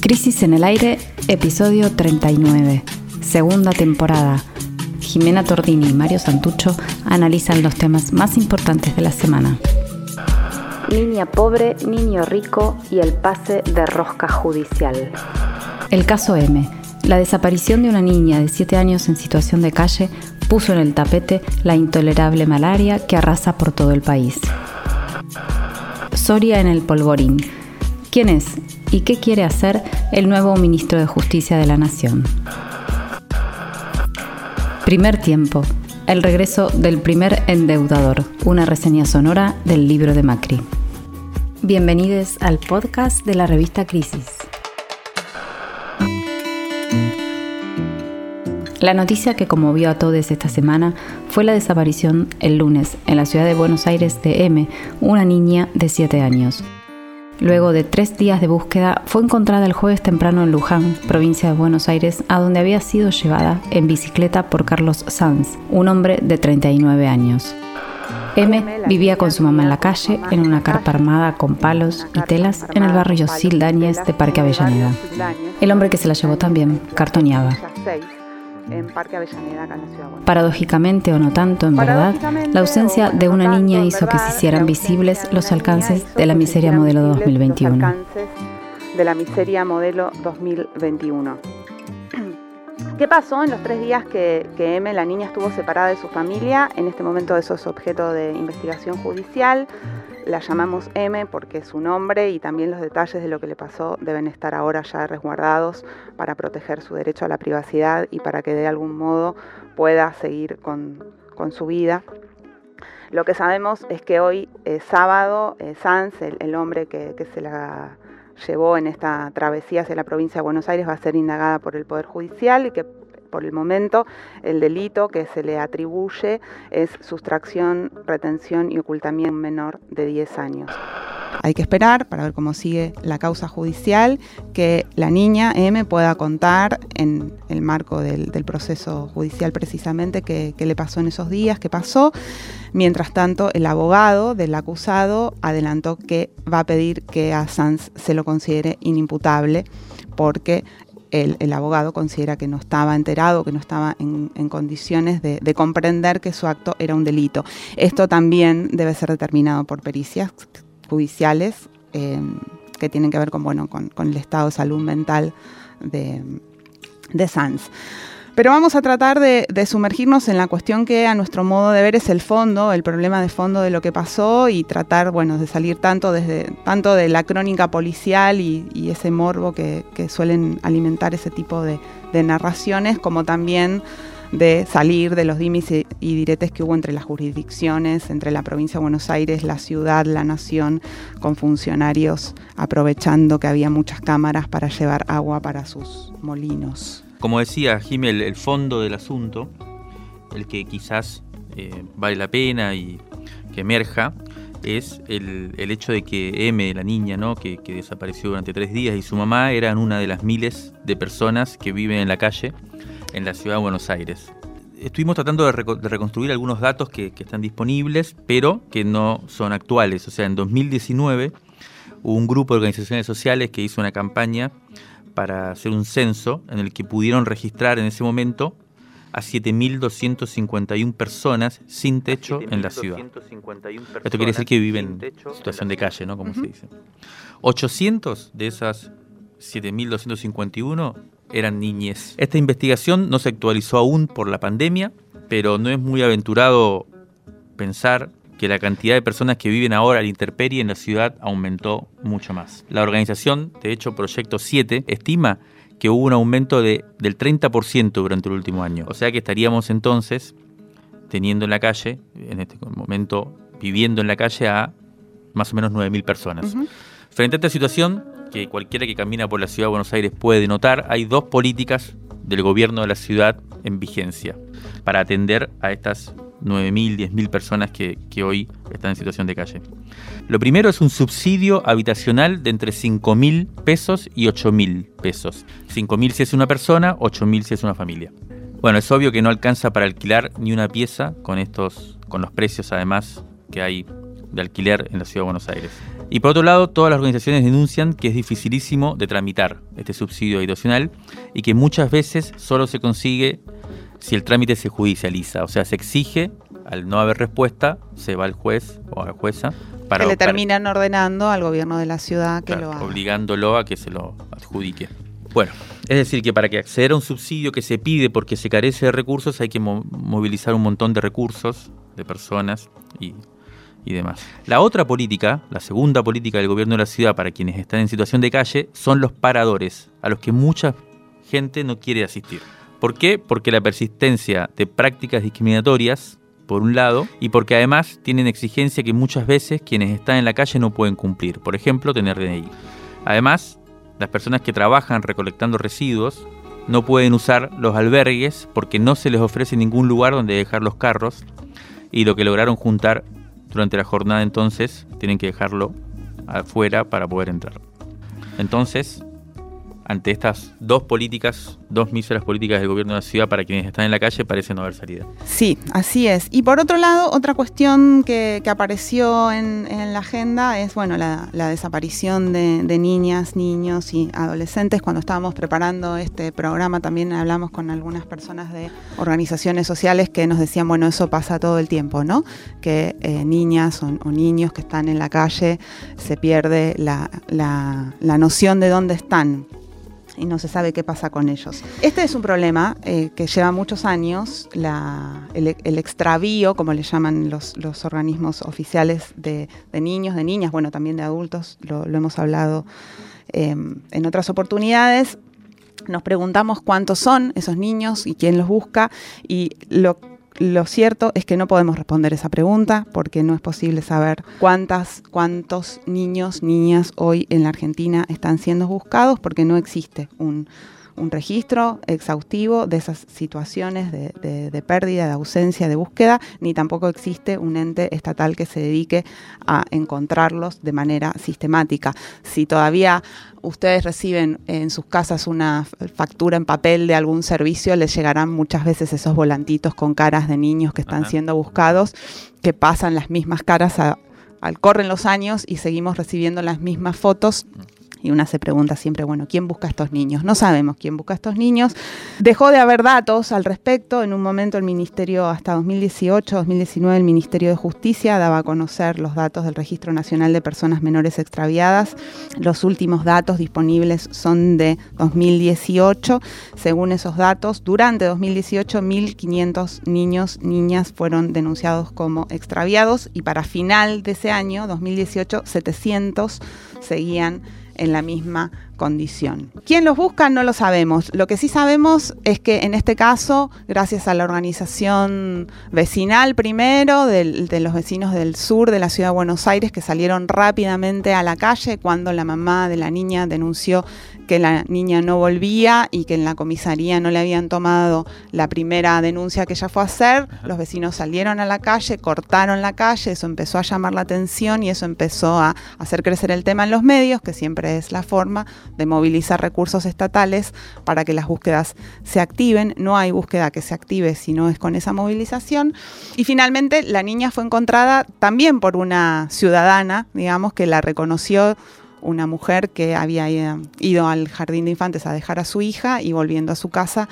Crisis en el aire, episodio 39, segunda temporada. Jimena Tordini y Mario Santucho analizan los temas más importantes de la semana. Niña pobre, niño rico y el pase de rosca judicial. El caso M. La desaparición de una niña de 7 años en situación de calle puso en el tapete la intolerable malaria que arrasa por todo el país. Soria en el polvorín. ¿Quién es y qué quiere hacer el nuevo ministro de Justicia de la Nación? Primer tiempo. El regreso del primer endeudador. Una reseña sonora del libro de Macri. Bienvenidos al podcast de la revista Crisis. La noticia que conmovió a todos esta semana fue la desaparición el lunes en la ciudad de Buenos Aires de M, una niña de 7 años. Luego de tres días de búsqueda, fue encontrada el jueves temprano en Luján, provincia de Buenos Aires, a donde había sido llevada en bicicleta por Carlos Sanz, un hombre de 39 años. M vivía con su mamá en la calle, en una carpa armada con palos y telas en el barrio Sildañez de Parque Avellaneda. El hombre que se la llevó también cartoneaba en Parque Avellaneda, acá en la ciudad. Paradójicamente o no tanto, en verdad, la ausencia de una niña hizo que se hicieran visibles los alcances de la miseria modelo 2021. De la miseria modelo 2021. ¿Qué pasó en los tres días que, que M, la niña, estuvo separada de su familia? En este momento eso es objeto de investigación judicial. La llamamos M porque es su nombre y también los detalles de lo que le pasó deben estar ahora ya resguardados para proteger su derecho a la privacidad y para que de algún modo pueda seguir con, su vida. Lo que sabemos es que hoy, es sábado, eh, Sanz, el, hombre que, que se la llevó en esta travesía hacia la provincia de Buenos Aires, va a ser indagada por el Poder Judicial y que por el momento el delito que se le atribuye es sustracción, retención y ocultamiento menor de 10 años. Hay que esperar para ver cómo sigue la causa judicial, que la niña M pueda contar en el marco del, proceso judicial precisamente qué le pasó en esos días, qué pasó. Mientras tanto, el abogado del acusado adelantó que va a pedir que a Sanz se lo considere inimputable porque el, abogado considera que no estaba enterado, que no estaba en, condiciones de, comprender que su acto era un delito. Esto también debe ser determinado por pericias judiciales eh, que tienen que ver con, bueno, con, el estado de salud mental de, de Sanz. Pero vamos a tratar de, sumergirnos en la cuestión que a nuestro modo de ver es el fondo, el problema de fondo de lo que pasó y tratar, bueno, de salir tanto desde tanto de la crónica policial y, ese morbo que, suelen alimentar ese tipo de, narraciones, como también de salir de los dimis y, diretes que hubo entre las jurisdicciones, entre la provincia de Buenos Aires, la ciudad, la nación, con funcionarios aprovechando que había muchas cámaras para llevar agua para sus molinos. Como decía Jiménez, el, fondo del asunto, el que quizás eh, vale la pena y que emerja, es el, hecho de que M, la niña, ¿no? Que, desapareció durante tres días, y su mamá eran una de las miles de personas que viven en la calle en la ciudad de Buenos Aires. Estuvimos tratando de, reconstruir algunos datos que, que, están disponibles, pero que no son actuales. O sea, en 2019 hubo un grupo de organizaciones sociales que hizo una campaña para hacer un censo en el que pudieron registrar en ese momento a 7.251 personas sin techo en la ciudad. Esto quiere decir que viven en situación de calle, ¿no? Como se dice. 800 de esas 7.251 eran niñez. Esta investigación no se actualizó aún por la pandemia, pero no es muy aventurado pensar que la cantidad de personas que viven ahora al interperie en la ciudad aumentó mucho más. La organización, de hecho Proyecto 7, estima que hubo un aumento de, del 30% durante el último año. O sea que estaríamos entonces teniendo en la calle, en este momento viviendo en la calle a más o menos 9.000 personas. Frente a esta situación, que cualquiera que camina por la ciudad de Buenos Aires puede notar, hay dos políticas del gobierno de la ciudad en vigencia para atender a estas 9.000, 10.000 personas que, hoy están en situación de calle. Lo primero es un subsidio habitacional de entre 5.000 pesos y 8.000 pesos. 5.000 si es una persona, 8.000 si es una familia. Bueno, es obvio que no alcanza para alquilar ni una pieza con estos, con los precios además que hay de alquiler en la ciudad de Buenos Aires. Y por otro lado, todas las organizaciones denuncian que es dificilísimo de tramitar este subsidio habitacional y que muchas veces solo se consigue si el trámite se judicializa, o sea, se exige, al no haber respuesta, se va al juez o a la jueza para... Que le terminan ordenando al gobierno de la ciudad que lo haga. Obligándolo a que se lo adjudique. Bueno, es decir, que para que acceder a un subsidio que se pide porque se carece de recursos hay que movilizar un montón de recursos, de personas y, y, demás. La otra política, la segunda política del gobierno de la ciudad para quienes están en situación de calle, son los paradores, a los que mucha gente no quiere asistir. ¿Por qué? Porque la persistencia de prácticas discriminatorias, por un lado, y porque además tienen exigencia que muchas veces quienes están en la calle no pueden cumplir, por ejemplo, tener DNI. Además, las personas que trabajan recolectando residuos no pueden usar los albergues porque no se les ofrece ningún lugar donde dejar los carros y lo que lograron juntar durante la jornada entonces tienen que dejarlo afuera para poder entrar. Entonces, ante estas dos políticas, dos míseras políticas del gobierno de la ciudad para quienes están en la calle, parece no haber salida. Sí, así es. Y por otro lado, otra cuestión que, apareció en, la agenda es bueno, la, desaparición de, niñas, niños y adolescentes. Cuando estábamos preparando este programa también hablamos con algunas personas de organizaciones sociales que nos decían, bueno, eso pasa todo el tiempo, ¿no? Que eh, niñas o, niños que están en la calle se pierde la, la noción de dónde están y no se sabe qué pasa con ellos. Este es un problema eh, que lleva muchos años, el, extravío, como le llaman los, organismos oficiales de, niños, de niñas, bueno, también de adultos, lo, hemos hablado em, en otras oportunidades. Nos preguntamos cuántos son esos niños y quién los busca y lo lo cierto es que no podemos responder esa pregunta porque no es posible saber cuántas, cuántos niños, niñas hoy en la Argentina están siendo buscados porque no existe un, un registro exhaustivo de esas situaciones de, pérdida, de ausencia, de búsqueda, ni tampoco existe un ente estatal que se dedique a encontrarlos de manera sistemática. Si todavía ustedes reciben en sus casas una factura en papel de algún servicio, les llegarán muchas veces esos volantitos con caras de niños que están siendo buscados, que pasan las mismas caras al corren los años y seguimos recibiendo las mismas fotos y una se pregunta siempre, bueno, ¿quién busca a estos niños? No sabemos quién busca a estos niños. Dejó de haber datos al respecto. En un momento el Ministerio, hasta 2018, 2019, el Ministerio de Justicia daba a conocer los datos del Registro Nacional de Personas Menores Extraviadas. Los últimos datos disponibles son de 2018. Según esos datos, durante 2018, 1.500 niños, niñas fueron denunciados como extraviados y para final de ese año, 2018, 700 seguían en la misma condición. ¿Quién los busca? No lo sabemos. Lo que sí sabemos es que en este caso, gracias a la organización vecinal primero, de los vecinos del sur de la ciudad de Buenos Aires, que salieron rápidamente a la calle cuando la mamá de la niña denunció que la niña no volvía y que en la comisaría no le habían tomado la primera denuncia que ella fue a hacer, los vecinos salieron a la calle, cortaron la calle, eso empezó a llamar la atención y eso empezó a hacer crecer el tema en los medios, que siempre es la forma de movilizar recursos estatales para que las búsquedas se activen. No hay búsqueda que se active si no es con esa movilización. Y finalmente la niña fue encontrada también por una ciudadana, digamos, que la reconoció una mujer que había ido al jardín de infantes a dejar a su hija y volviendo a su casa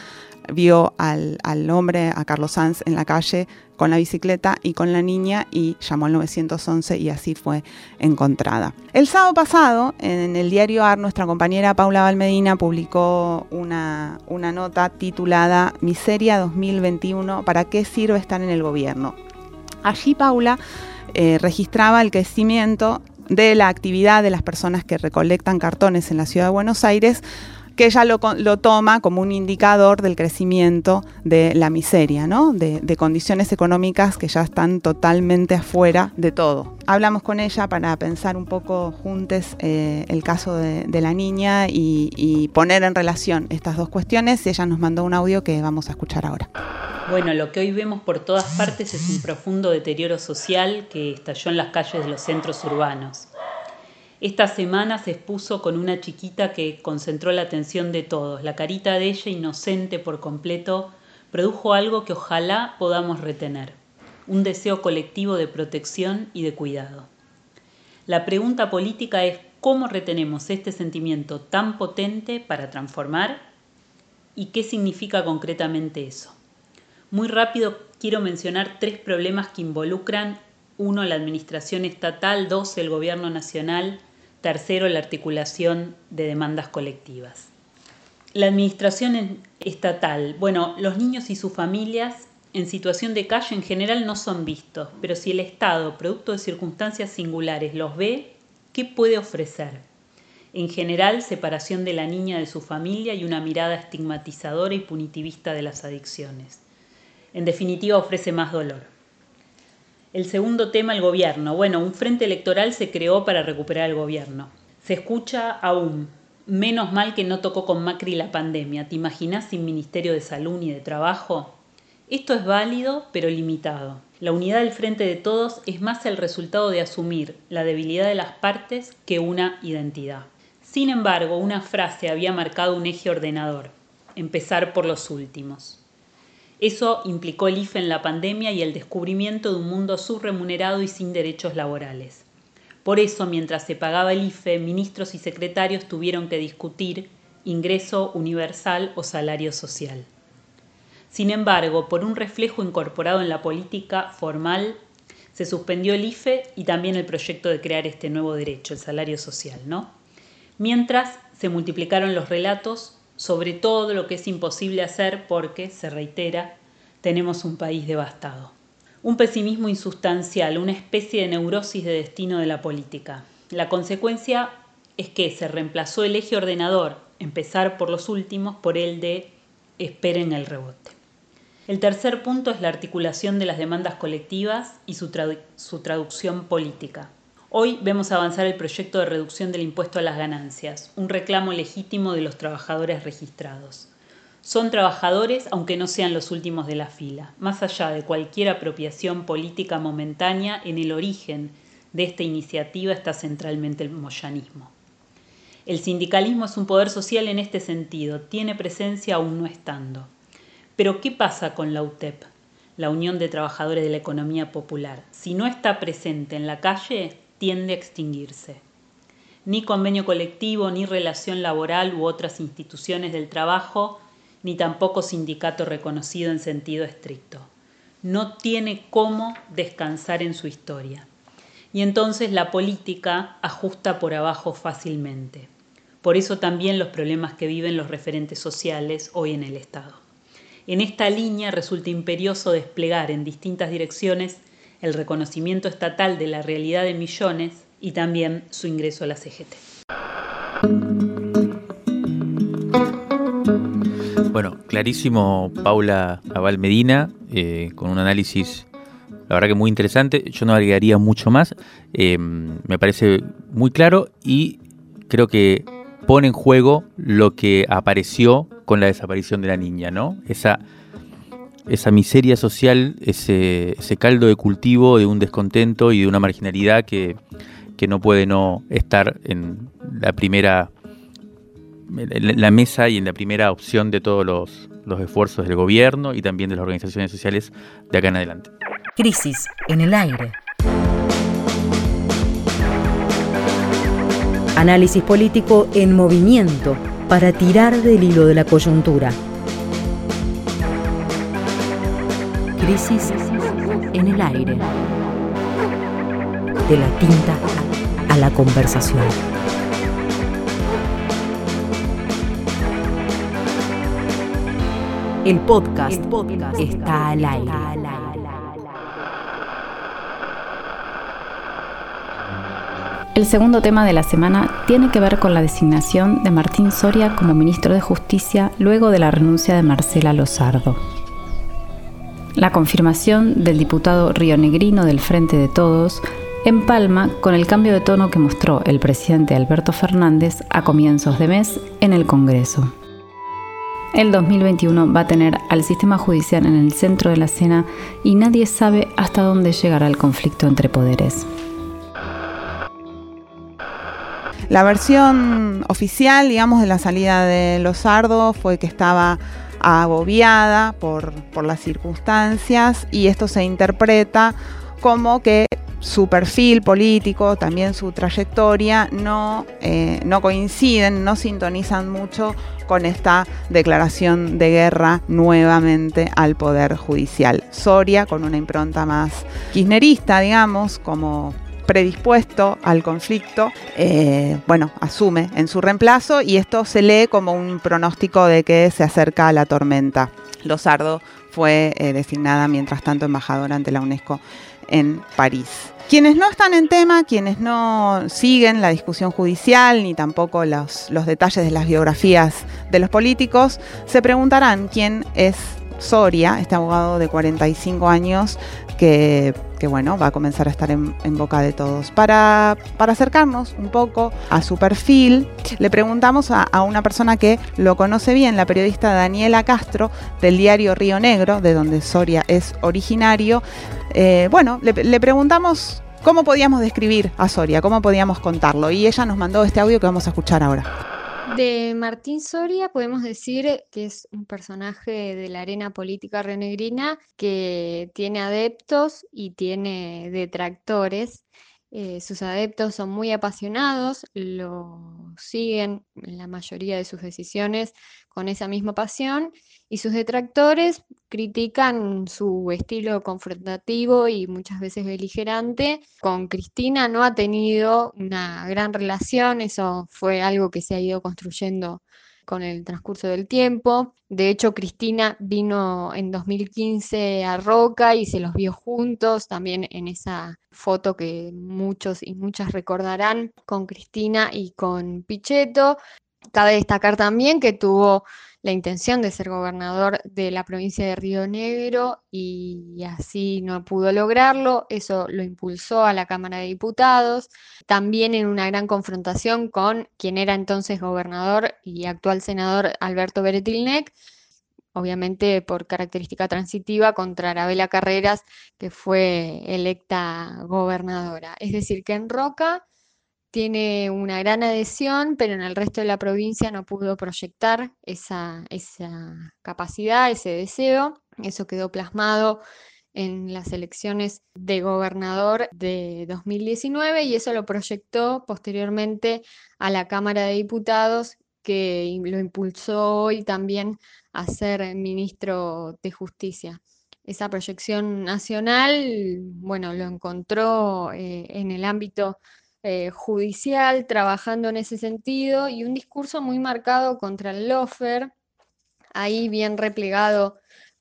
vio al, hombre, a Carlos Sanz, en la calle con la bicicleta y con la niña y llamó al 911 y así fue encontrada. El sábado pasado, en el diario AR, nuestra compañera Paula Valmedina publicó una, una nota titulada Miseria 2021, ¿para qué sirve estar en el gobierno? Allí Paula eh, registraba el crecimiento de la actividad de las personas que recolectan cartones en la ciudad de Buenos Aires que ella lo, toma como un indicador del crecimiento de la miseria, de, condiciones económicas que ya están totalmente afuera de todo. Hablamos con ella para pensar un poco juntos eh, el caso de, la niña y, y, poner en relación estas dos cuestiones. Ella nos mandó un audio que vamos a escuchar ahora. Bueno, lo que hoy vemos por todas partes es un profundo deterioro social que estalló en las calles de los centros urbanos esta semana se expuso con una chiquita que concentró la atención de todos. La carita de ella, inocente por completo, produjo algo que ojalá podamos retener, un deseo colectivo de protección y de cuidado. La pregunta política es cómo retenemos este sentimiento tan potente para transformar y qué significa concretamente eso. Muy rápido quiero mencionar tres problemas que involucran, uno, la administración estatal, dos, el gobierno nacional, tercero, la articulación de demandas colectivas. La administración estatal, bueno, los niños y sus familias en situación de calle en general no son vistos, pero si el Estado, producto de circunstancias singulares, los ve, ¿qué puede ofrecer? En general, separación de la niña de su familia y una mirada estigmatizadora y punitivista de las adicciones. En definitiva, ofrece más dolor. El segundo tema, el gobierno. Bueno, un frente electoral se creó para recuperar el gobierno. Se escucha aún, menos mal que no tocó con Macri la pandemia. ¿Te imaginas sin Ministerio de Salud ni de Trabajo? Esto es válido, pero limitado. La unidad del frente de todos es más el resultado de asumir la debilidad de las partes que una identidad. Sin embargo, una frase había marcado un eje ordenador, empezar por los últimos. Eso implicó el IFE en la pandemia y el descubrimiento de un mundo subremunerado y sin derechos laborales. Por eso, mientras se pagaba el IFE, ministros y secretarios tuvieron que discutir ingreso universal o salario social. Sin embargo, por un reflejo incorporado en la política formal, se suspendió el IFE y también el proyecto de crear este nuevo derecho, el salario social, ¿no? Mientras se multiplicaron los relatos sobre todo lo que es imposible hacer porque, se reitera, tenemos un país devastado. Un pesimismo insustancial, una especie de neurosis de destino de la política. La consecuencia es que se reemplazó el eje ordenador, empezar por los últimos, por el de esperen el rebote. El tercer punto es la articulación de las demandas colectivas y su, traducción política. Hoy vemos avanzar el proyecto de reducción del impuesto a las ganancias, un reclamo legítimo de los trabajadores registrados. Son trabajadores aunque no sean los últimos de la fila. Más allá de cualquier apropiación política momentánea, en el origen de esta iniciativa está centralmente el moyanismo. El sindicalismo es un poder social en este sentido, tiene presencia aún no estando. Pero ¿qué pasa con la UTEP, la Unión de Trabajadores de la Economía Popular? Si no está presente en la calle, tiende a extinguirse. Ni convenio colectivo, ni relación laboral u otras instituciones del trabajo, ni tampoco sindicato reconocido en sentido estricto. No tiene cómo descansar en su historia. Y entonces la política ajusta por abajo fácilmente. Por eso también los problemas que viven los referentes sociales hoy en el Estado. En esta línea resulta imperioso desplegar en distintas direcciones el reconocimiento estatal de la realidad de millones y también su ingreso a la CGT. Bueno, clarísimo Paula Aval Medina, eh, con un análisis, la verdad que muy interesante. Yo no agregaría mucho más. Eh, me parece muy claro y creo que pone en juego lo que apareció con la desaparición de la niña, ¿no? Esa, esa miseria social, ese, caldo de cultivo de un descontento y de una marginalidad que, no puede no estar en la primera la mesa y en la primera opción de todos los, los esfuerzos del gobierno y también de las organizaciones sociales de acá en adelante. Crisis en el aire. Análisis político en movimiento para tirar del hilo de la coyuntura. Crisis en el aire. De la tinta a la conversación. El podcast, está al aire. El segundo tema de la semana tiene que ver con la designación de Martín Soria como ministro de Justicia luego de la renuncia de Marcela Lozardo. La confirmación del diputado rionegrino del Frente de Todos empalma con el cambio de tono que mostró el presidente Alberto Fernández a comienzos de mes en el Congreso. El 2021 va a tener al sistema judicial en el centro de la escena y nadie sabe hasta dónde llegará el conflicto entre poderes. La versión oficial, digamos, de la salida de Lozardo fue que estaba agobiada por, las circunstancias y esto se interpreta como que su perfil político, también su trayectoria, no, eh, no coinciden, no sintonizan mucho con esta declaración de guerra nuevamente al Poder Judicial. Soria, con una impronta más kirchnerista, digamos, como predispuesto al conflicto, eh, bueno, asume en su reemplazo y esto se lee como un pronóstico de que se acerca la tormenta. Lozardo fue eh, designada mientras tanto embajadora ante la UNESCO en París. Quienes no están en tema, quienes no siguen la discusión judicial ni tampoco los, los detalles de las biografías de los políticos, se preguntarán quién es Soria, este abogado de 45 años que, bueno, va a comenzar a estar en, boca de todos. Para, acercarnos un poco a su perfil, le preguntamos a, una persona que lo conoce bien, la periodista Daniela Castro, del diario Río Negro, de donde Soria es originario. Eh, bueno, le preguntamos cómo podíamos describir a Soria, cómo podíamos contarlo, y ella nos mandó este audio que vamos a escuchar ahora. De Martín Soria podemos decir que es un personaje de la arena política renegrina que tiene adeptos y tiene detractores. Eh, sus adeptos son muy apasionados, lo siguen en la mayoría de sus decisiones con esa misma pasión y sus detractores critican su estilo confrontativo y muchas veces beligerante. Con Cristina no ha tenido una gran relación, eso fue algo que se ha ido construyendo con el transcurso del tiempo. De hecho, Cristina vino en 2015 a Roca y se los vio juntos, también en esa foto que muchos y muchas recordarán con Cristina y con Pichetto. Cabe destacar también que tuvo la intención de ser gobernador de la provincia de Río Negro y así no pudo lograrlo. Eso lo impulsó a la Cámara de Diputados, también en una gran confrontación con quien era entonces gobernador y actual senador Alberto Beretilnec, obviamente por característica transitiva contra Arabela Carreras, que fue electa gobernadora. Es decir, que en Roca tiene una gran adhesión, pero en el resto de la provincia no pudo proyectar esa, esa capacidad, ese deseo. Eso quedó plasmado en las elecciones de gobernador de 2019 y eso lo proyectó posteriormente a la Cámara de Diputados que lo impulsó hoy también a ser ministro de Justicia. Esa proyección nacional, bueno, lo encontró eh, en el ámbito eh, judicial trabajando en ese sentido y un discurso muy marcado contra el lofer, ahí bien replegado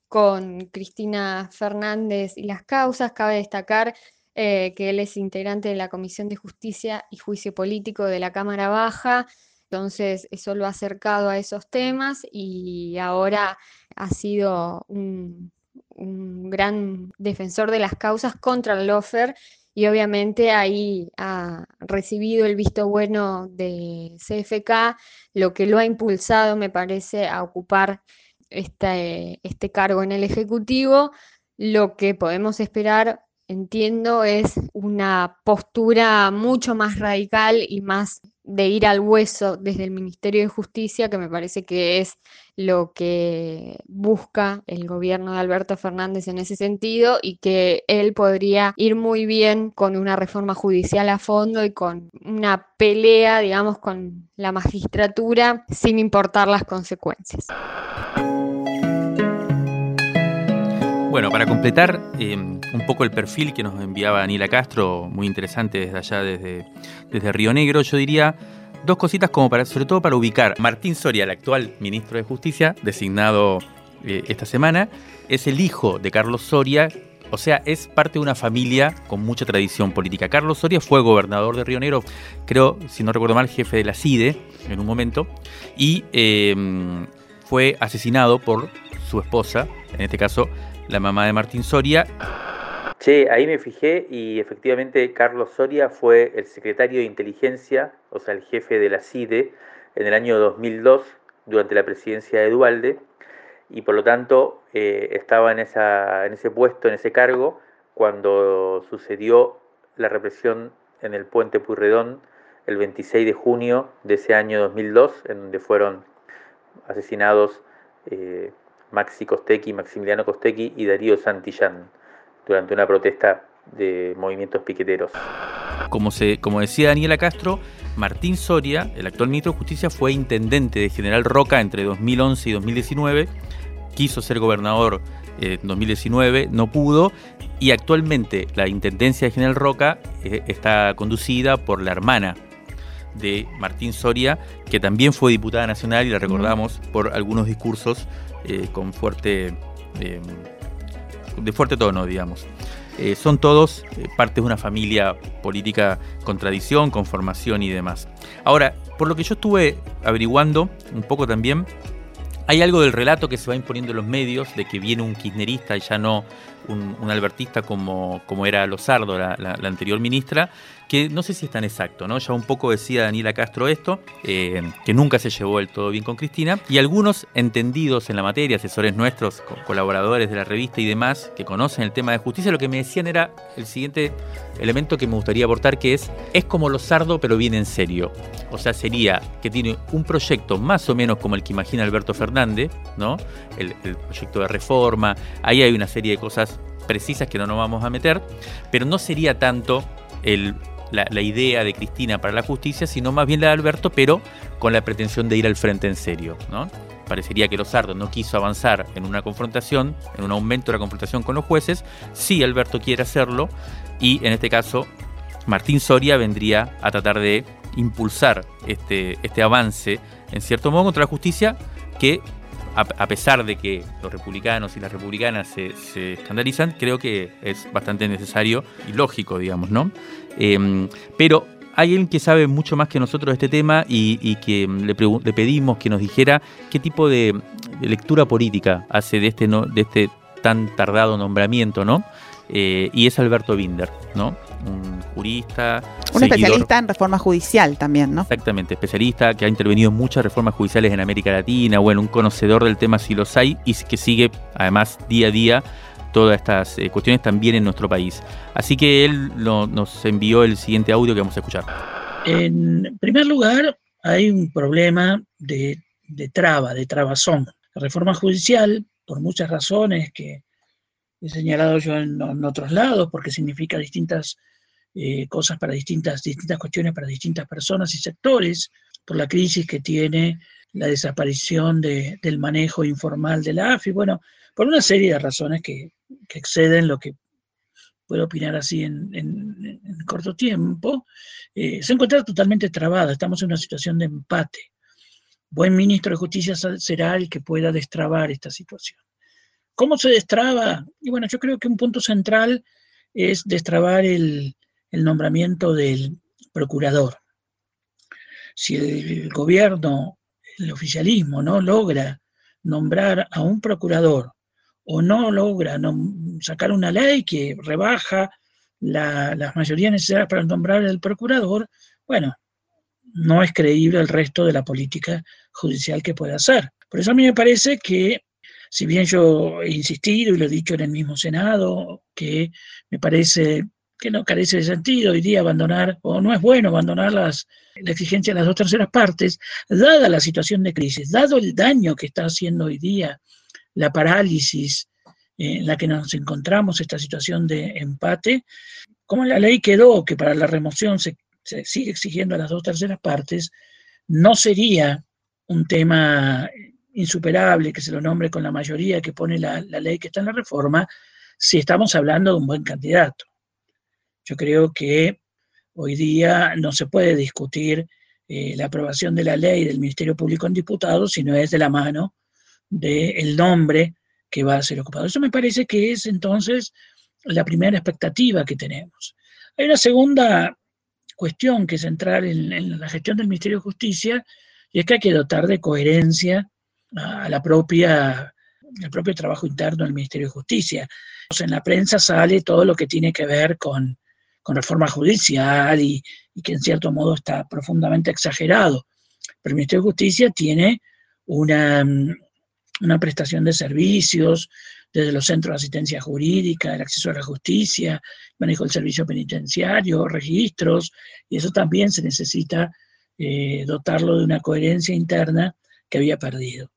con Cristina Fernández y las causas. Cabe destacar eh, que él es integrante de la Comisión de Justicia y Juicio Político de la Cámara Baja, entonces eso lo ha acercado a esos temas y ahora ha sido un, un gran defensor de las causas contra el lofer y obviamente ahí ha recibido el visto bueno de CFK, lo que lo ha impulsado, me parece, a ocupar este, este cargo en el Ejecutivo. Lo que podemos esperar, entiendo, es una postura mucho más radical y más de ir al hueso desde el Ministerio de Justicia, que me parece que es lo que busca el gobierno de Alberto Fernández en ese sentido y que él podría ir muy bien con una reforma judicial a fondo y con una pelea, digamos, con la magistratura sin importar las consecuencias. Bueno, para completar eh, un poco el perfil que nos enviaba Daniela Castro, muy interesante desde allá, desde, desde Río Negro, yo diría dos cositas como para, sobre todo para ubicar. Martín Soria, el actual ministro de Justicia, designado eh, esta semana, es el hijo de Carlos Soria, o sea, es parte de una familia con mucha tradición política. Carlos Soria fue gobernador de Río Negro, creo, si no recuerdo mal, jefe de la CIDE en un momento, y eh, fue asesinado por su esposa, en este caso la mamá de Martín Soria. Che, ahí me fijé y efectivamente Carlos Soria fue el secretario de inteligencia, o sea, el jefe de la CIDE, en el año 2002, durante la presidencia de Dualde, y por lo tanto eh, estaba en, esa, en ese puesto, en ese cargo, cuando sucedió la represión en el puente Purredón el 26 de junio de ese año 2002, en donde fueron asesinados eh, Maxi Costecchi, Maximiliano Costecchi y Darío Santillán durante una protesta de movimientos piqueteros. Como, se, como decía Daniela Castro, Martín Soria, el actual ministro de Justicia, fue intendente de General Roca entre 2011 y 2019, quiso ser gobernador en 2019, no pudo, y actualmente la intendencia de General Roca eh, está conducida por la hermana de Martín Soria, que también fue diputada nacional y la recordamos por algunos discursos eh, con fuerte, eh, de fuerte tono, digamos. Eh, son todos partes de una familia política con tradición, con formación y demás. Ahora, por lo que yo estuve averiguando un poco también, hay algo del relato que se va imponiendo en los medios de que viene un kirchnerista y ya no un, albertista como, como era Lozardo, la, la, anterior ministra, que no sé si es tan exacto, ¿no? Ya un poco decía Daniela Castro esto, eh, que nunca se llevó del todo bien con Cristina, y algunos entendidos en la materia, asesores nuestros, colaboradores de la revista y demás, que conocen el tema de justicia, lo que me decían era el siguiente elemento que me gustaría aportar, que es, es como Lozardo, pero bien en serio. O sea, sería que tiene un proyecto más o menos como el que imagina Alberto Fernández, ¿no? el proyecto de reforma, ahí hay una serie de cosas precisas que no nos vamos a meter, pero no sería tanto la, idea de Cristina para la justicia, sino más bien la de Alberto, pero con la pretensión de ir al frente en serio. ¿no? Parecería que Lozardo no quiso avanzar en una confrontación, en un aumento de la confrontación con los jueces, sí Alberto quiere hacerlo, y en este caso Martín Soria vendría a tratar de impulsar este, este avance, en cierto modo, contra la justicia que a, pesar de que los republicanos y las republicanas se, escandalizan, creo que es bastante necesario y lógico, digamos, ¿no? Em, pero hay alguien que sabe mucho más que nosotros de este tema y, que le, pedimos que nos dijera qué tipo de, lectura política hace de este, este tan tardado nombramiento, ¿no? Eh, y es Alberto Binder, ¿no? Un jurista. Un especialista en reforma judicial también, ¿no? Exactamente, especialista que ha intervenido en muchas reformas judiciales en América Latina, bueno, un conocedor del tema si los hay y que sigue además día a día todas estas eh, cuestiones también en nuestro país. Así que él nos envió el siguiente audio que vamos a escuchar. En primer lugar, hay un problema de, de traba, de trabazón. La reforma judicial, por muchas razones que he señalado yo en, otros lados, porque significa distintas eh, cosas para distintas, distintas cuestiones para distintas personas y sectores, por la crisis que tiene la desaparición del manejo informal de la AFI, bueno, por una serie de razones que, exceden lo que puedo opinar así en, corto tiempo, eh, se encuentra totalmente trabada, estamos en una situación de empate. Buen ministro de Justicia será el que pueda destrabar esta situación. ¿Cómo se destraba? Y bueno, yo creo que un punto central es destrabar el, nombramiento del procurador. Si el gobierno, el oficialismo, no logra nombrar a un procurador o no logra sacar una ley que rebaja la, las mayorías necesarias para nombrar al procurador, bueno, no es creíble el resto de la política judicial que pueda hacer. Por eso a mí me parece que si bien yo he insistido y lo he dicho en el mismo Senado, que me parece que no carece de sentido hoy día abandonar, o no es bueno abandonar las, la exigencia de las dos terceras partes, dada la situación de crisis, dado el daño que está haciendo hoy día la parálisis en la que nos encontramos, esta situación de empate, como la ley quedó que para la remoción se sigue exigiendo a las dos terceras partes, no sería un tema insuperable, que se lo nombre con la mayoría que pone la, ley que está en la reforma, si estamos hablando de un buen candidato. Yo creo que hoy día no se puede discutir eh, la aprobación de la ley del Ministerio Público en diputados si no es de la mano del nombre que va a ser ocupado. Eso me parece que es entonces la primera expectativa que tenemos. Hay una segunda cuestión que es central en, la gestión del Ministerio de Justicia y es que hay que dotar de coherencia a la propia, el propio trabajo interno del Ministerio de Justicia. en la prensa sale todo lo que tiene que ver con, reforma judicial y, que en cierto modo está profundamente exagerado. Pero el Ministerio de Justicia tiene una, una prestación de servicios, desde los centros de asistencia jurídica, el acceso a la justicia, manejo del servicio penitenciario, registros, y eso también se necesita eh, dotarlo de una coherencia interna que había perdido.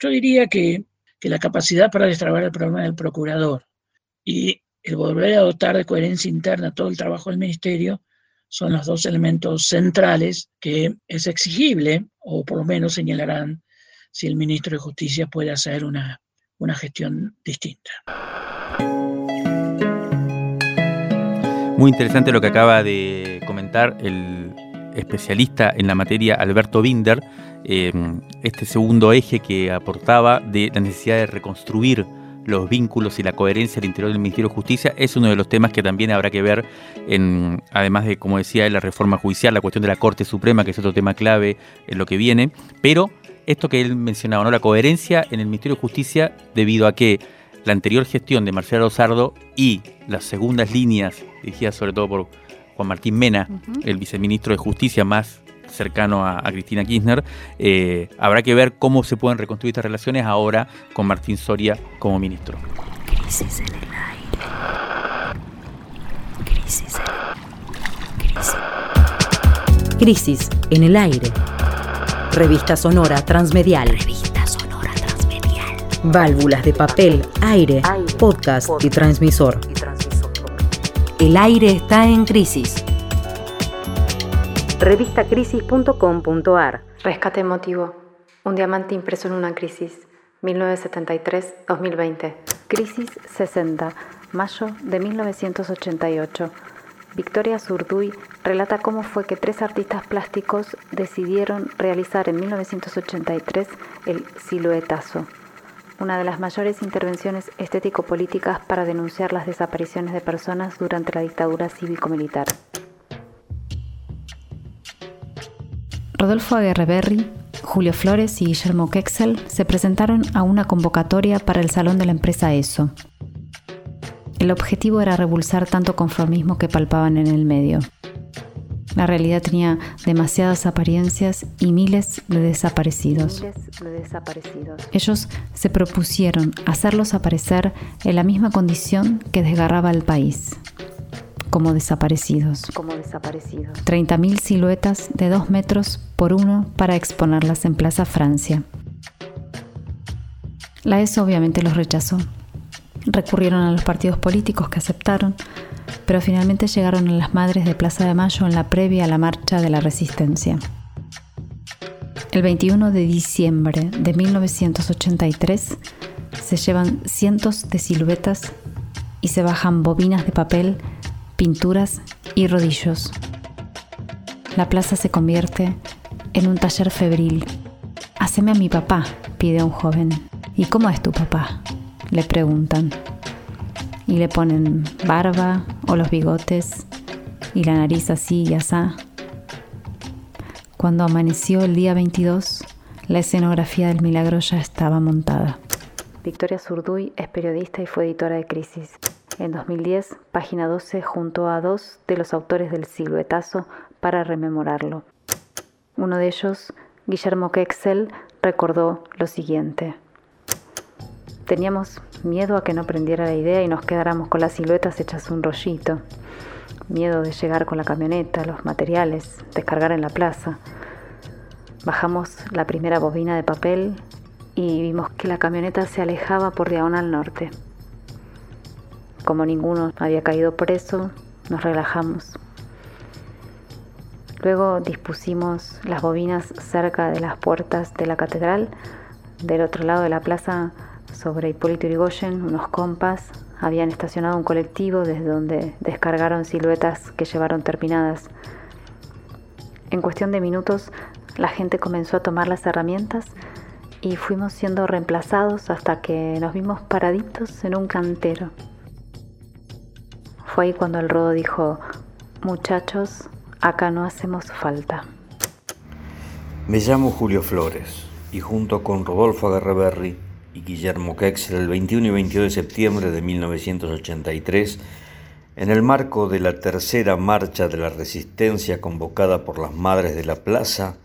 Yo diría que, la capacidad para destrabar el problema del procurador y el volver a dotar de coherencia interna todo el trabajo del ministerio son los dos elementos centrales que es exigible, o por lo menos señalarán si el ministro de Justicia puede hacer una, una gestión distinta. Muy interesante lo que acaba de comentar el especialista en la materia Alberto Binder, eh, este segundo eje que aportaba de la necesidad de reconstruir los vínculos y la coherencia al interior del Ministerio de Justicia es uno de los temas que también habrá que ver en, además de, como decía, la reforma judicial, la cuestión de la Corte Suprema, que es otro tema clave en lo que viene, pero esto que él mencionaba, ¿no? la coherencia en el Ministerio de Justicia debido a que la anterior gestión de Marcelo Sardo y las segundas líneas, dirigidas sobre todo por Juan Martín Mena, el viceministro de Justicia más cercano a, Cristina Kirchner. Eh, habrá que ver cómo se pueden reconstruir estas relaciones ahora con Martín Soria como ministro. Crisis en el aire. Crisis en... Crisis. Crisis en el aire. Revista Sonora Transmedial. Revista Sonora Transmedial. Válvulas de papel, aire, podcast, y transmisor. El aire está en crisis revistacrisis.com.ar. Rescate emotivo. Un diamante impreso en una crisis. 1973-2020. Crisis 60. Mayo de 1988. Victoria Zurduy relata cómo fue que tres artistas plásticos decidieron realizar en 1983 el siluetazo, una de las mayores intervenciones estético-políticas para denunciar las desapariciones de personas durante la dictadura cívico-militar. Rodolfo Aguerreberri, Julio Flores y Guillermo Kexel se presentaron a una convocatoria para el salón de la empresa ESO. El objetivo era revulsar tanto conformismo que palpaban en el medio. La realidad tenía demasiadas apariencias y miles de desaparecidos. Ellos se propusieron hacerlos aparecer en la misma condición que desgarraba al país, como desaparecidos. Como desaparecidos. 30.000 siluetas de 2 metros por uno para exponerlas en Plaza Francia. La ESO obviamente los rechazó. Recurrieron a los partidos políticos que aceptaron, pero finalmente llegaron a las madres de Plaza de Mayo en la previa a la marcha de la resistencia. El 21 de diciembre de 1983 se llevan cientos de siluetas y se bajan bobinas de papel pinturas y rodillos. La plaza se convierte en un taller febril. Haceme a mi papá, pide un joven. ¿Y cómo es tu papá? le preguntan. Y le ponen barba o los bigotes y la nariz así y asá. Cuando amaneció el día 22, la escenografía del milagro ya estaba montada. Victoria Zurduy es periodista y fue editora de Crisis. En 2010, página 12 junto a dos de los autores del siluetazo para rememorarlo. Uno de ellos, Guillermo Kexel, recordó lo siguiente. Teníamos miedo a que no prendiera la idea y nos quedáramos con las siluetas hechas un rollito. Miedo de llegar con la camioneta, los materiales, descargar en la plaza. Bajamos la primera bobina de papel y vimos que la camioneta se alejaba por diagonal norte. Como ninguno había caído preso, nos relajamos. Luego dispusimos las bobinas cerca de las puertas de la catedral. Del otro lado de la plaza, sobre Hipólito Yrigoyen, unos compas habían estacionado un colectivo desde donde descargaron siluetas que llevaron terminadas. En cuestión de minutos, la gente comenzó a tomar las herramientas y fuimos siendo reemplazados hasta que nos vimos paraditos en un cantero. Fue ahí cuando el rodo dijo, muchachos, acá no hacemos falta. Me llamo Julio Flores y junto con Rodolfo Agarreberri y Guillermo Kexel el 21 y 22 de septiembre de 1983, en el marco de la tercera marcha de la resistencia convocada por las Madres de la Plaza,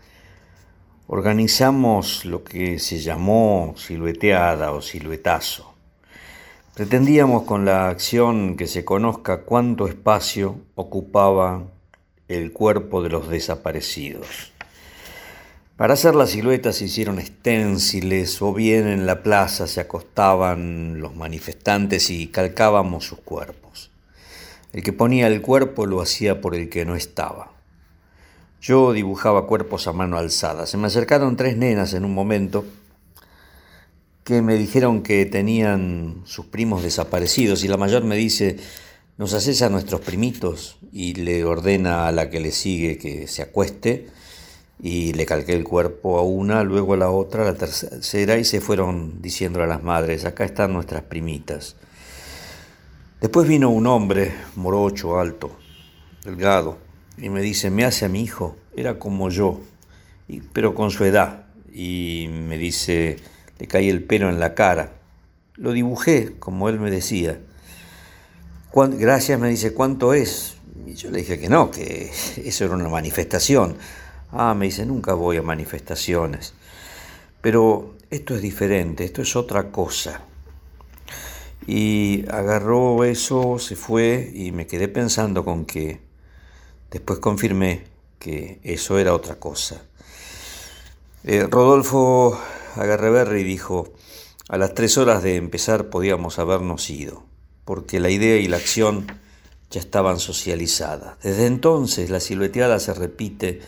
organizamos lo que se llamó silueteada o siluetazo Pretendíamos con la acción que se conozca cuánto espacio ocupaba el cuerpo de los desaparecidos. Para hacer la silueta se hicieron esténciles o bien en la plaza se acostaban los manifestantes y calcábamos sus cuerpos. El que ponía el cuerpo lo hacía por el que no estaba. Yo dibujaba cuerpos a mano alzada. Se me acercaron tres nenas en un momento que me dijeron que tenían sus primos desaparecidos y la mayor me dice, nos haces a nuestros primitos y le ordena a la que le sigue que se acueste y le calqué el cuerpo a una, luego a la otra, a la tercera y se fueron diciendo a las madres, acá están nuestras primitas. Después vino un hombre, morocho, alto, delgado, y me dice, me hace a mi hijo, era como yo, pero con su edad, y me dice, le el pelo en la cara. Lo dibujé como él me decía. Gracias, me dice, ¿cuánto es? Y yo le dije que no, que eso era una manifestación. Ah, me dice, nunca voy a manifestaciones. Pero esto es diferente, esto es otra cosa. Y agarró eso, se fue y me quedé pensando con que después confirmé que eso era otra cosa. Eh, Rodolfo Agarreberri dijo, a las tres horas de empezar podíamos habernos ido, porque la idea y la acción ya estaban socializadas. Desde entonces la silueteada se repite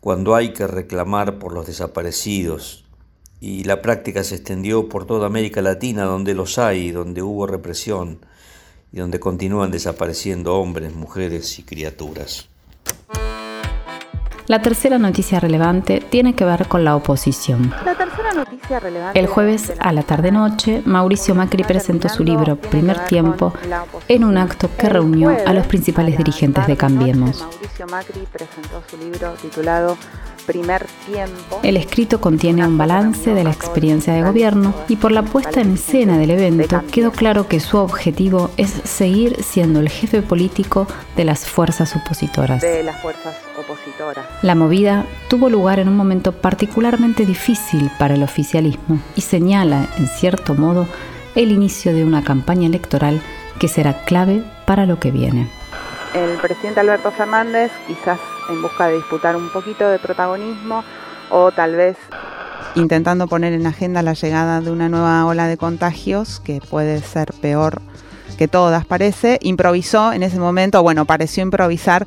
cuando hay que reclamar por los desaparecidos, y la práctica se extendió por toda América Latina, donde los hay, donde hubo represión y donde continúan desapareciendo hombres, mujeres y criaturas. La tercera noticia relevante tiene que ver con la oposición. La tercera noticia relevante. El jueves a la tarde-noche, Mauricio Macri presentó su libro Primer Tiempo en un acto que reunió a los principales dirigentes de Cambiemos. Mauricio Macri presentó su libro titulado primer tiempo. El escrito contiene un balance de la experiencia de gobierno y por la puesta en escena del evento quedó claro que su objetivo es seguir siendo el jefe político de las fuerzas opositoras. De las fuerzas opositoras. La movida tuvo lugar en un momento particularmente difícil para el oficialismo y señala, en cierto modo, el inicio de una campaña electoral que será clave para lo que viene. El presidente Alberto Fernández quizás en busca de disputar un poquito de protagonismo o tal vez intentando poner en agenda la llegada de una nueva ola de contagios que puede ser peor que todas parece, improvisó en ese momento, bueno, pareció improvisar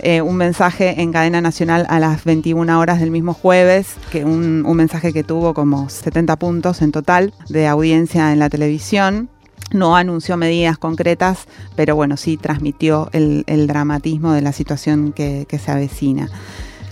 eh, un mensaje en cadena nacional a las 21 horas del mismo jueves, que un, mensaje que tuvo como 70 puntos en total de audiencia en la televisión. No anunció medidas concretas, pero bueno, sí transmitió el, dramatismo de la situación que, se avecina.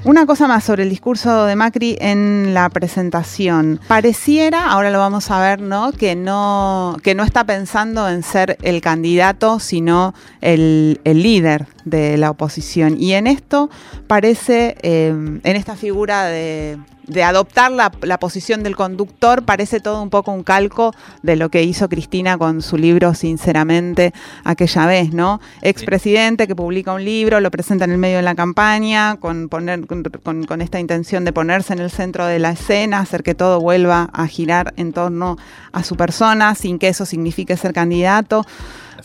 Una cosa más sobre el discurso de Macri en la presentación. Pareciera, ahora lo vamos a ver, ¿no? Que no, que no está pensando en ser el candidato, sino el, el líder de la oposición. Y en esto parece, eh, en esta figura de, adoptar la, posición del conductor, parece todo un poco un calco de lo que hizo Cristina con su libro Sinceramente aquella vez, ¿no? Expresidente que publica un libro, lo presenta en el medio de la campaña, con, poner, con, con esta intención de ponerse en el centro de la escena, hacer que todo vuelva a girar en torno a su persona, sin que eso signifique ser candidato.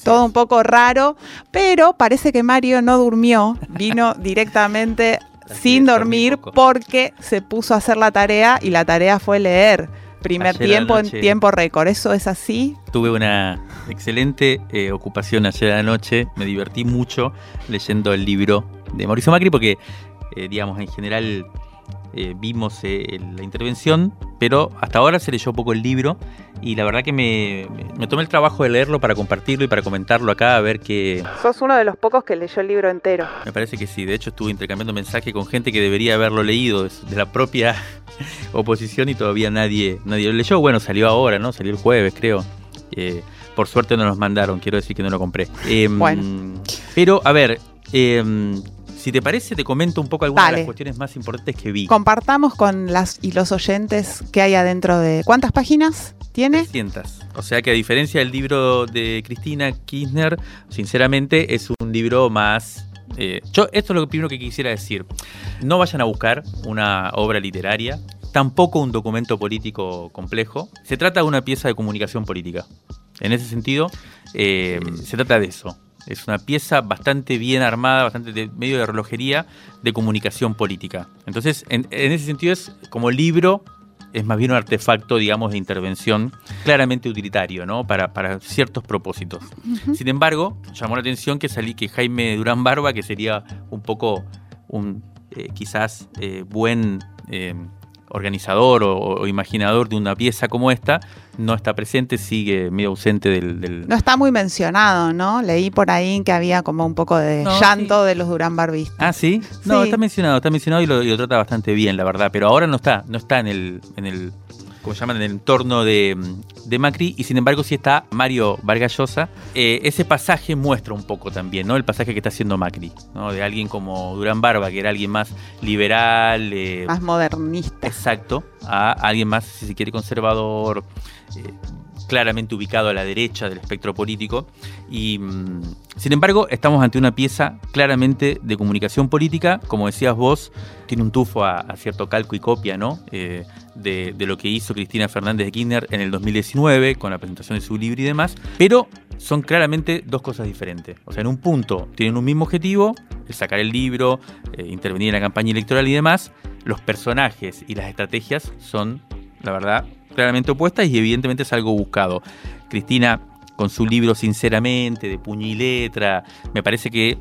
Todo un poco raro, pero parece que Mario no durmió, vino directamente sin dormir porque se puso a hacer la tarea y la tarea fue leer. Primer tiempo en tiempo récord, ¿eso es así? Tuve una excelente eh, ocupación ayer anoche, me divertí mucho leyendo el libro de Mauricio Macri porque, eh, digamos, en general eh, vimos la intervención, pero hasta ahora se leyó poco el libro y la verdad que me, tomé el trabajo de leerlo para compartirlo y para comentarlo acá, a ver qué... Sos uno de los pocos que leyó el libro entero. Me parece que sí, de hecho estuve intercambiando mensajes con gente que debería haberlo leído de la propia oposición y todavía nadie, nadie lo leyó. Bueno, salió ahora, ¿no? Salió el jueves, creo. Eh, por suerte no nos mandaron, quiero decir que no lo compré. Em, bueno. Pero, a ver, eh, si te parece, te comento un poco algunas de las cuestiones más importantes que vi. Compartamos con las y los oyentes que hay adentro de. ¿Cuántas páginas tiene? 300. O sea que a diferencia del libro de Cristina Kirchner, sinceramente es un libro más eh, yo, esto es lo primero que quisiera decir. No vayan a buscar una obra literaria, tampoco un documento político complejo. Se trata de una pieza de comunicación política. En ese sentido, eh, se trata de eso Es una pieza bastante bien armada, bastante de medio de relojería de comunicación política. Entonces, en, ese sentido es como libro, es más bien un artefacto, digamos, de intervención claramente utilitario, ¿no? Para, para ciertos propósitos. Sin embargo, llamó la atención que salí que Jaime Durán Barba, que sería un poco un eh, quizás eh, buen eh, organizador o, imaginador de una pieza como esta, no está presente, sigue medio ausente del, No está muy mencionado, ¿no? Leí por ahí que había como un poco de llanto de los Durán Barbistas. Ah, ¿sí? No, está mencionado, está mencionado y lo, trata bastante bien, la verdad, pero ahora no está, no está en el, en el como llaman, en el entorno de, Macri, y sin embargo sí está Mario Vargallosa. Eh, ese pasaje muestra un poco también, ¿no? El pasaje que está haciendo Macri, ¿no? De alguien como Durán Barba, que era alguien más liberal. Eh, más modernista. Exacto, a alguien más, si se quiere, conservador. Eh, claramente ubicado a la derecha del espectro político. Y mm, sin embargo, estamos ante una pieza claramente de comunicación política, como decías vos, tiene un tufo a, cierto calco y copia, ¿no? Eh, de, lo que hizo Cristina Fernández de Kirchner en el 2019 con la presentación de su libro y demás, pero son claramente dos cosas diferentes. O sea, en un punto tienen un mismo objetivo, el sacar el libro, eh, intervenir en la campaña electoral y demás. Los personajes y las estrategias son, la verdad, claramente opuestas y evidentemente es algo buscado. Cristina, con su libro Sinceramente, de puño y letra, me parece que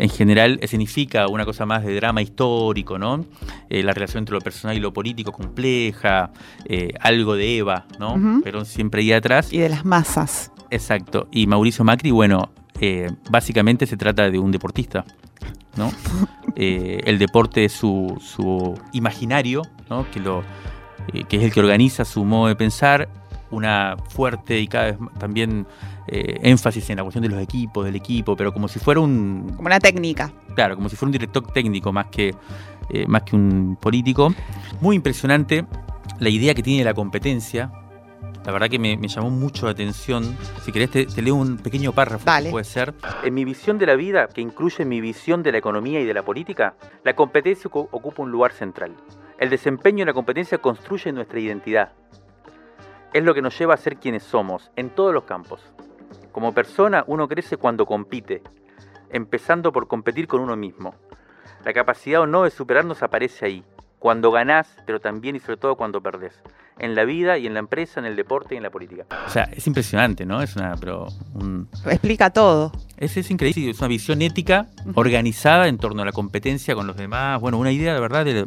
en general significa una cosa más de drama histórico, ¿no? Eh, la relación entre lo personal y lo político compleja, eh, algo de Eva, ¿no? Pero siempre ahí atrás. Y de las masas. Exacto. Y Mauricio Macri, bueno, eh, básicamente se trata de un deportista, ¿no? el deporte es su, su imaginario, ¿no? Que lo eh, que es el que organiza su modo de pensar, una fuerte y cada vez también eh, énfasis en la cuestión de los equipos, del equipo, pero como si fuera un... Como una técnica. Claro, como si fuera un director técnico más que, eh, más que un político. Muy impresionante la idea que tiene de la competencia. La verdad que me, llamó mucho la atención. Si querés te, leo un pequeño párrafo, puede ser. En mi visión de la vida, que incluye mi visión de la economía y de la política, la competencia ocupa un lugar central. El desempeño en la competencia construye nuestra identidad. Es lo que nos lleva a ser quienes somos, en todos los campos. Como persona, uno crece cuando compite, empezando por competir con uno mismo. La capacidad o no de superarnos aparece ahí, cuando ganás, pero también y sobre todo cuando perdés. En la vida y en la empresa, en el deporte y en la política. O sea, es impresionante, ¿no? Es una. Pero Explica todo. Es, es increíble, es una visión ética organizada en torno a la competencia con los demás. Bueno, una idea de verdad de,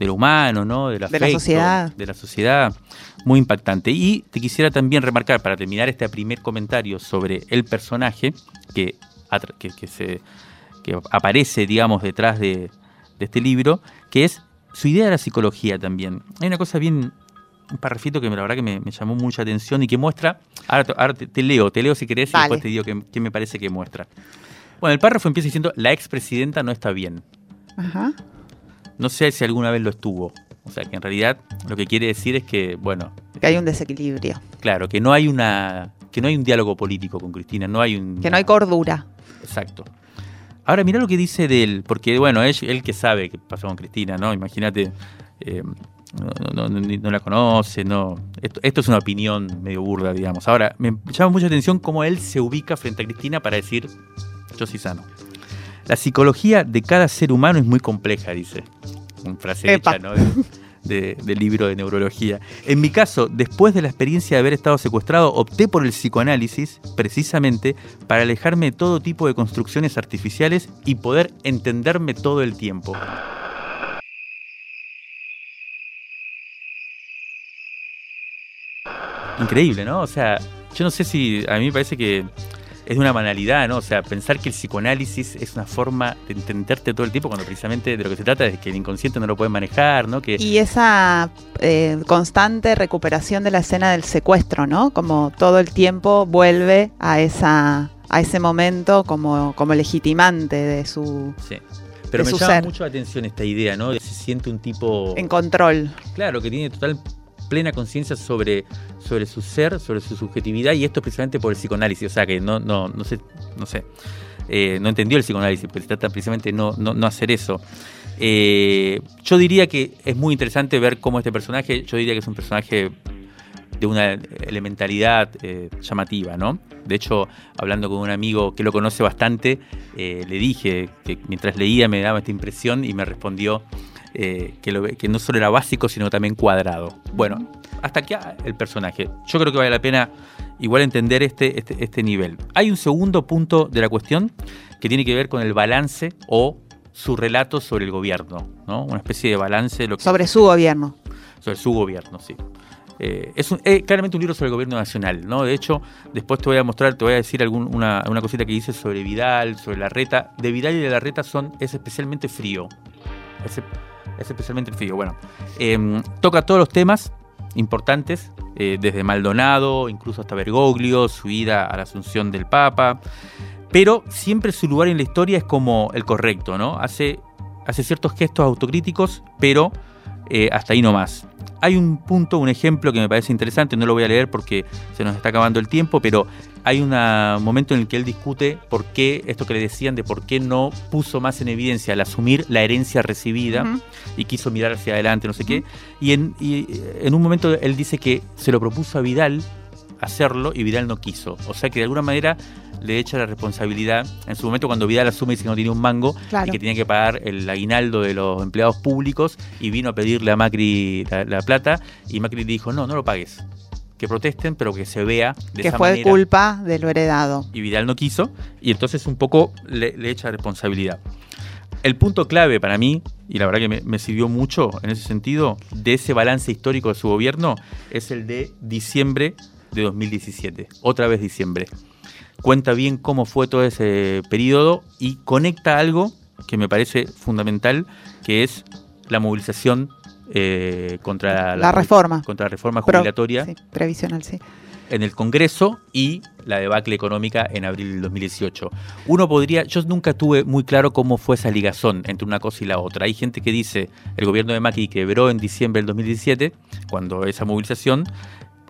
de lo humano, ¿no? De la sociedad. De la sociedad, muy impactante. Y te quisiera también remarcar, para terminar este primer comentario sobre el personaje que, que, se, aparece, digamos, detrás de, este libro, que es su idea de la psicología también. Hay una cosa bien, un parrafito que la verdad que me, llamó mucha atención y que muestra, ahora, te, leo, te leo si querés y después te digo qué me parece que muestra. Bueno, el párrafo empieza diciendo, la expresidenta no está bien. Ajá. No sé si alguna vez lo estuvo. O sea, que en realidad lo que quiere decir es que, bueno... Que hay un desequilibrio. Claro, que no hay una... que no hay un diálogo político con Cristina, no hay un... Que no hay cordura. Exacto. Ahora, mira lo que dice de él, porque, bueno, él, él que sabe qué pasó con Cristina, ¿no? Imagínate... Eh, no, no, la conoce, no. Esto, esto, es una opinión medio burda, digamos. Ahora, me llama mucha atención cómo él se ubica frente a Cristina para decir, yo soy sano. La psicología de cada ser humano es muy compleja, dice. Una frase hecha, ¿no? del libro de neurología. En mi caso, después de la experiencia de haber estado secuestrado, opté por el psicoanálisis precisamente para alejarme de todo tipo de construcciones artificiales y poder entenderme todo el tiempo. Increíble, ¿no? O sea, yo no sé si a mí me parece que es una banalidad, ¿no? O sea, pensar que el psicoanálisis es una forma de entenderte todo el tiempo cuando precisamente de lo que se trata es que el inconsciente no lo puede manejar, ¿no? Que... Y esa eh, constante recuperación de la escena del secuestro, ¿no? Como todo el tiempo vuelve a esa a ese momento como, como legitimante de su sí. Pero me llama mucho la atención esta idea, ¿no? Se siente un tipo... En control. Claro, que tiene total plena conciencia sobre, sobre su ser, sobre su subjetividad, y esto precisamente por el psicoanálisis. O sea que no, no, no sé, no sé. Eh, no entendió el psicoanálisis, pero se trata precisamente no, no, no hacer eso. Eh, yo diría que es muy interesante ver cómo este personaje, yo diría que es un personaje de una elementalidad eh, llamativa, ¿no? De hecho, hablando con un amigo que lo conoce bastante, eh, le dije que mientras leía me daba esta impresión y me respondió eh, que, que, no solo era básico, sino también cuadrado. Bueno, hasta aquí el personaje. Yo creo que vale la pena igual entender este, este, este nivel. Hay un segundo punto de la cuestión que tiene que ver con el balance o su relato sobre el gobierno, ¿no? Una especie de balance. lo sobre su gobierno. Sobre su gobierno, sí. Eh, es eh, claramente un libro sobre el gobierno nacional, ¿no? De hecho, después te voy a mostrar, te voy a decir algún, una, cosita que dice sobre Vidal, sobre la reta. De Vidal y de la reta son, es especialmente frío. Es, especialmente frío. Bueno, em, toca todos los temas importantes, eh, desde Maldonado, incluso hasta Bergoglio, su ida a la asunción del Papa. Pero siempre su lugar en la historia es como el correcto, ¿no? Hace, hace ciertos gestos autocríticos, pero hasta ahí no más hay un punto, un ejemplo que me parece interesante, no lo voy a leer porque se nos está acabando el tiempo, pero hay un momento en el que él discute por qué, esto que le decían, de por qué no puso más en evidencia al asumir la herencia recibida y quiso mirar hacia adelante, no sé qué. Y en, y en un momento él dice que se lo propuso a Vidal hacerlo y Vidal no quiso. O sea que de alguna manera le echa la responsabilidad. En su momento, cuando Vidal asume y dice que no tiene un mango y que tenía que pagar el aguinaldo de los empleados públicos y vino a pedirle a Macri la, plata y Macri dijo: No, no lo pagues. Que protesten, pero que se vea de que fue culpa de lo heredado. Y Vidal no quiso, y entonces un poco le, echa responsabilidad. El punto clave para mí, y la verdad que me, me, sirvió mucho en ese sentido, de ese balance histórico de su gobierno, es el de diciembre de 2017. Otra vez diciembre cuenta bien cómo fue todo ese periodo y conecta algo que me parece fundamental, que es la movilización eh, contra la, reforma. Contra la reforma jubilatoria. previsional, sí. En el Congreso y la debacle económica en abril del 2018. Uno podría, yo nunca tuve muy claro cómo fue esa ligazón entre una cosa y la otra. Hay gente que dice el gobierno de Macri quebró en diciembre del 2017, cuando esa movilización,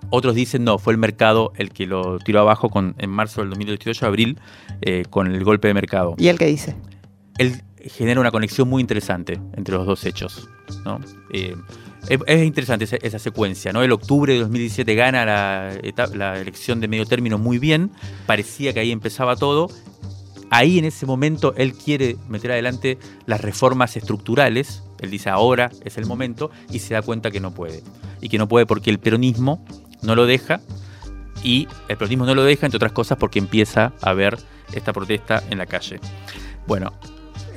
otros dicen no, fue el mercado el que lo tiró abajo con, en marzo del 2018, abril, eh, con el golpe de mercado. ¿Y él qué dice? Él genera una conexión muy interesante entre los dos hechos. Eh, es, interesante esa, secuencia. ¿no? El octubre de 2017 gana la, la elección de medio término muy bien, parecía que ahí empezaba todo. Ahí en ese momento él quiere meter adelante las reformas estructurales, él dice ahora es el momento y se da cuenta que no puede. Y que no puede porque el peronismo no lo deja y el peronismo no lo deja, entre otras cosas, porque empieza a ver esta protesta en la calle. Bueno,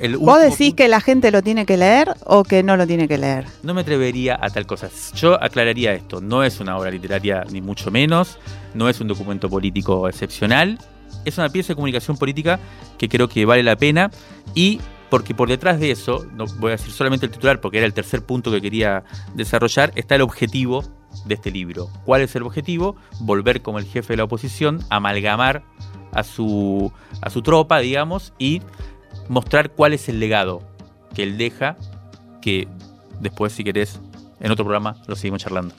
el ¿Vos decís que la gente lo tiene que leer o que no lo tiene que leer? No me atrevería a tal cosa. Yo aclararía esto, no es una obra literaria ni mucho menos, no es un documento político excepcional, es una pieza de comunicación política que creo que vale la pena y porque por detrás de eso, no voy a decir solamente el titular porque era el tercer punto que quería desarrollar, está el objetivo de este libro. ¿Cuál es el objetivo? Volver como el jefe de la oposición, amalgamar a su, a su tropa, digamos, y mostrar cuál es el legado que él deja, que después, si querés, en otro programa lo seguimos charlando.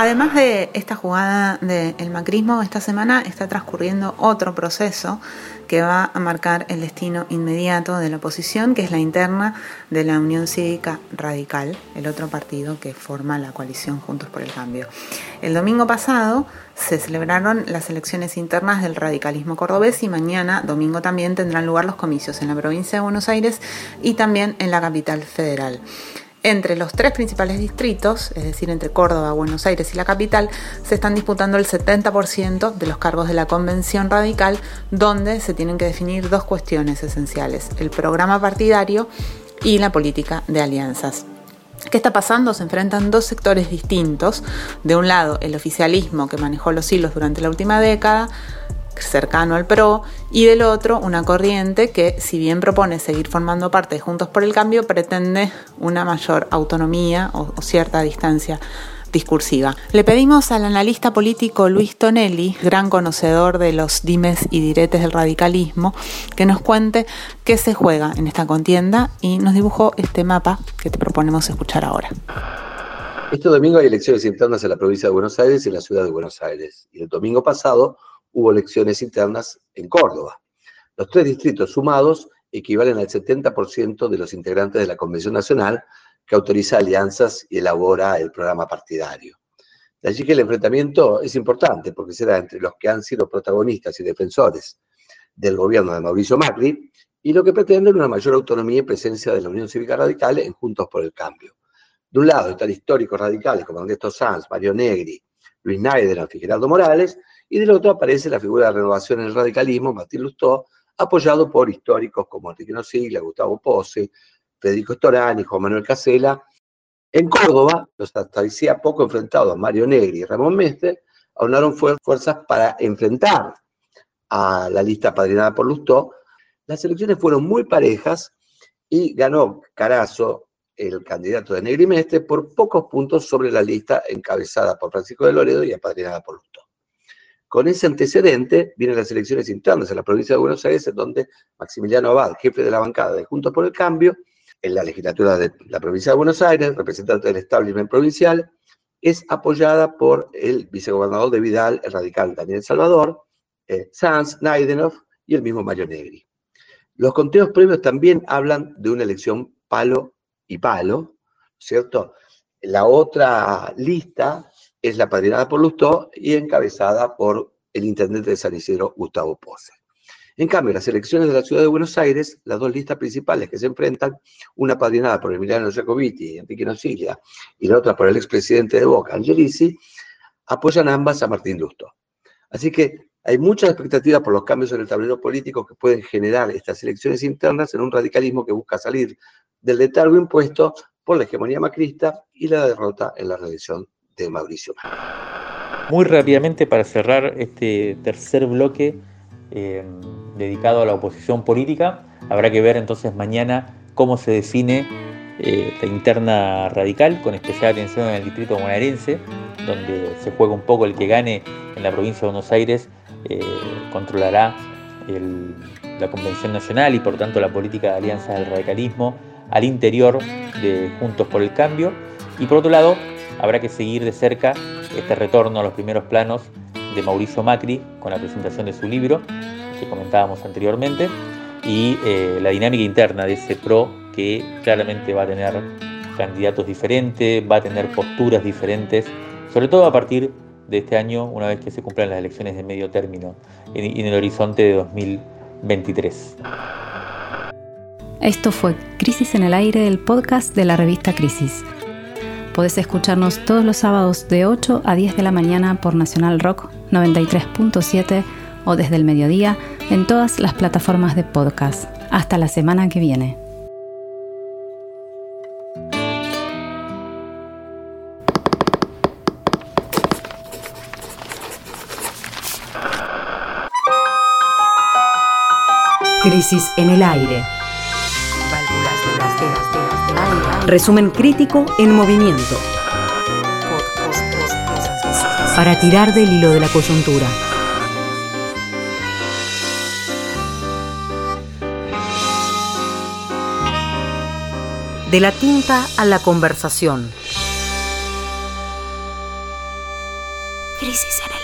Además de esta jugada del macrismo, esta semana está transcurriendo otro proceso que va a marcar el destino inmediato de la oposición, que es la interna de la Unión Cívica Radical, el otro partido que forma la coalición Juntos por el Cambio. El domingo pasado se celebraron las elecciones internas del radicalismo cordobés y mañana, domingo, también tendrán lugar los comicios en la provincia de Buenos Aires y también en la capital federal. Entre los tres principales distritos, es decir, entre Córdoba, Buenos Aires y la capital, se están disputando el 70% de los cargos de la Convención Radical, donde se tienen que definir dos cuestiones esenciales, el programa partidario y la política de alianzas. ¿Qué está pasando? Se enfrentan dos sectores distintos. De un lado, el oficialismo que manejó los hilos durante la última década, cercano al PRO, y del otro una corriente que, si bien propone seguir formando parte de Juntos por el Cambio, pretende una mayor autonomía o, cierta distancia discursiva. Le pedimos al analista político Luis Tonelli, gran conocedor de los dimes y diretes del radicalismo, que nos cuente qué se juega en esta contienda y nos dibujó este mapa que te proponemos escuchar ahora. Este domingo hay elecciones internas en la provincia de Buenos Aires y en la ciudad de Buenos Aires. Y el domingo pasado hubo elecciones internas en Córdoba. Los tres distritos sumados equivalen al 70% de los integrantes de la Convención Nacional que autoriza alianzas y elabora el programa partidario. De allí que el enfrentamiento es importante porque se da entre los que han sido protagonistas y defensores del gobierno de Mauricio Macri y lo que pretenden una mayor autonomía y presencia de la Unión Cívica Radical en Juntos por el Cambio. De un lado están históricos radicales como Ernesto Sanz, Mario Negri, Luis Naider y Gerardo Morales, y del otro aparece la figura de renovación en el radicalismo, Martín Lustó, apoyado por históricos como Enrique Nosiglia, Gustavo Pose, Federico Storani, Juan Manuel Casela. En Córdoba, los hasta poco enfrentados Mario Negri y Ramón Mestre aunaron fuerzas para enfrentar a la lista padrinada por Lustó. Las elecciones fueron muy parejas y ganó Carazo, el candidato de Negri Mestre, por pocos puntos sobre la lista encabezada por Francisco de Loredo y apadrinada por Lustó. Con ese antecedente vienen las elecciones internas en la provincia de Buenos Aires, en donde Maximiliano Abad, jefe de la bancada de Juntos por el Cambio, en la legislatura de la provincia de Buenos Aires, representante del establishment provincial, es apoyada por el vicegobernador de Vidal, el radical Daniel Salvador, eh, Sanz, Naidenov y el mismo Mario Negri. Los conteos previos también hablan de una elección palo y palo, ¿cierto? La otra lista es la padrinada por Lustó y encabezada por el intendente de San Isidro, Gustavo Pose. En cambio, las elecciones de la ciudad de Buenos Aires, las dos listas principales que se enfrentan, una padrinada por Emiliano Jacobiti y Enrique Nocilia, y la otra por el expresidente de Boca, Angelici, apoyan ambas a Martín Lustó. Así que hay muchas expectativas por los cambios en el tablero político que pueden generar estas elecciones internas en un radicalismo que busca salir del letargo impuesto por la hegemonía macrista y la derrota en la reelección de Mauricio. Muy rápidamente para cerrar este tercer bloque eh, dedicado a la oposición política, habrá que ver entonces mañana cómo se define eh, la interna radical, con especial atención en el distrito bonaerense, donde se juega un poco el que gane en la provincia de Buenos Aires, eh, controlará la Convención Nacional y por tanto la política de alianza del radicalismo al interior de Juntos por el Cambio. Y por otro lado, habrá que seguir de cerca este retorno a los primeros planos de Mauricio Macri con la presentación de su libro que comentábamos anteriormente y eh, la dinámica interna de ese PRO que claramente va a tener candidatos diferentes, va a tener posturas diferentes, sobre todo a partir de este año, una vez que se cumplan las elecciones de medio término en, en el horizonte de 2023. Esto fue Crisis en el Aire, el podcast de la revista Crisis. Podés escucharnos todos los sábados de 8 a 10 de la mañana por Nacional Rock 93.7 o desde el mediodía en todas las plataformas de podcast. Hasta la semana que viene. Crisis en el aire. Resumen crítico en movimiento. Para tirar del hilo de la coyuntura. De la tinta a la conversación. Crisis en.